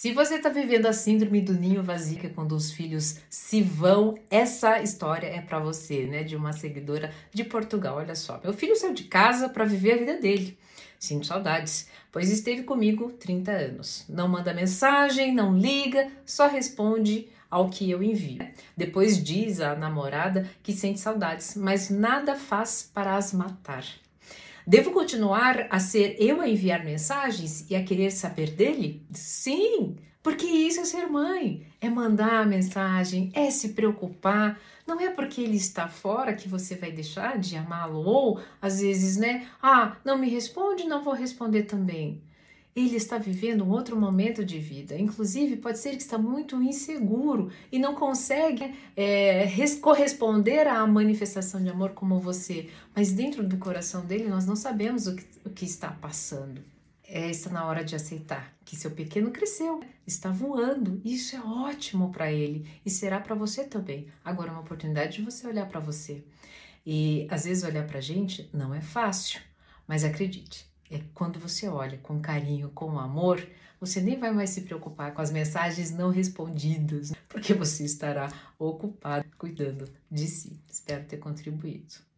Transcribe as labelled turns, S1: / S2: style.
S1: Se você está vivendo a síndrome do ninho vazio, quando os filhos se vão, essa história é para você, né? De uma seguidora de Portugal. Olha só, meu filho saiu de casa para viver a vida dele. Sinto saudades, pois esteve comigo 30 anos. Não manda mensagem, não liga, só responde ao que eu envio. Depois diz a namorada que sente saudades, mas nada faz para as matar. Devo continuar a ser eu a enviar mensagens e a querer saber dele? Sim, porque isso é ser mãe, é mandar a mensagem, é se preocupar. Não é porque ele está fora que você vai deixar de amá-lo, ou às vezes, né? Ah, não me responde, não vou responder também ele está vivendo um outro momento de vida. Inclusive, pode ser que está muito inseguro e não consegue é, corresponder à manifestação de amor como você. Mas dentro do coração dele, nós não sabemos o que, o que está passando. É, está na hora de aceitar que seu pequeno cresceu, está voando. Isso é ótimo para ele e será para você também. Agora é uma oportunidade de você olhar para você. E às vezes olhar para a gente não é fácil, mas acredite, é quando você olha com carinho, com amor, você nem vai mais se preocupar com as mensagens não respondidas, porque você estará ocupado cuidando de si. Espero ter contribuído.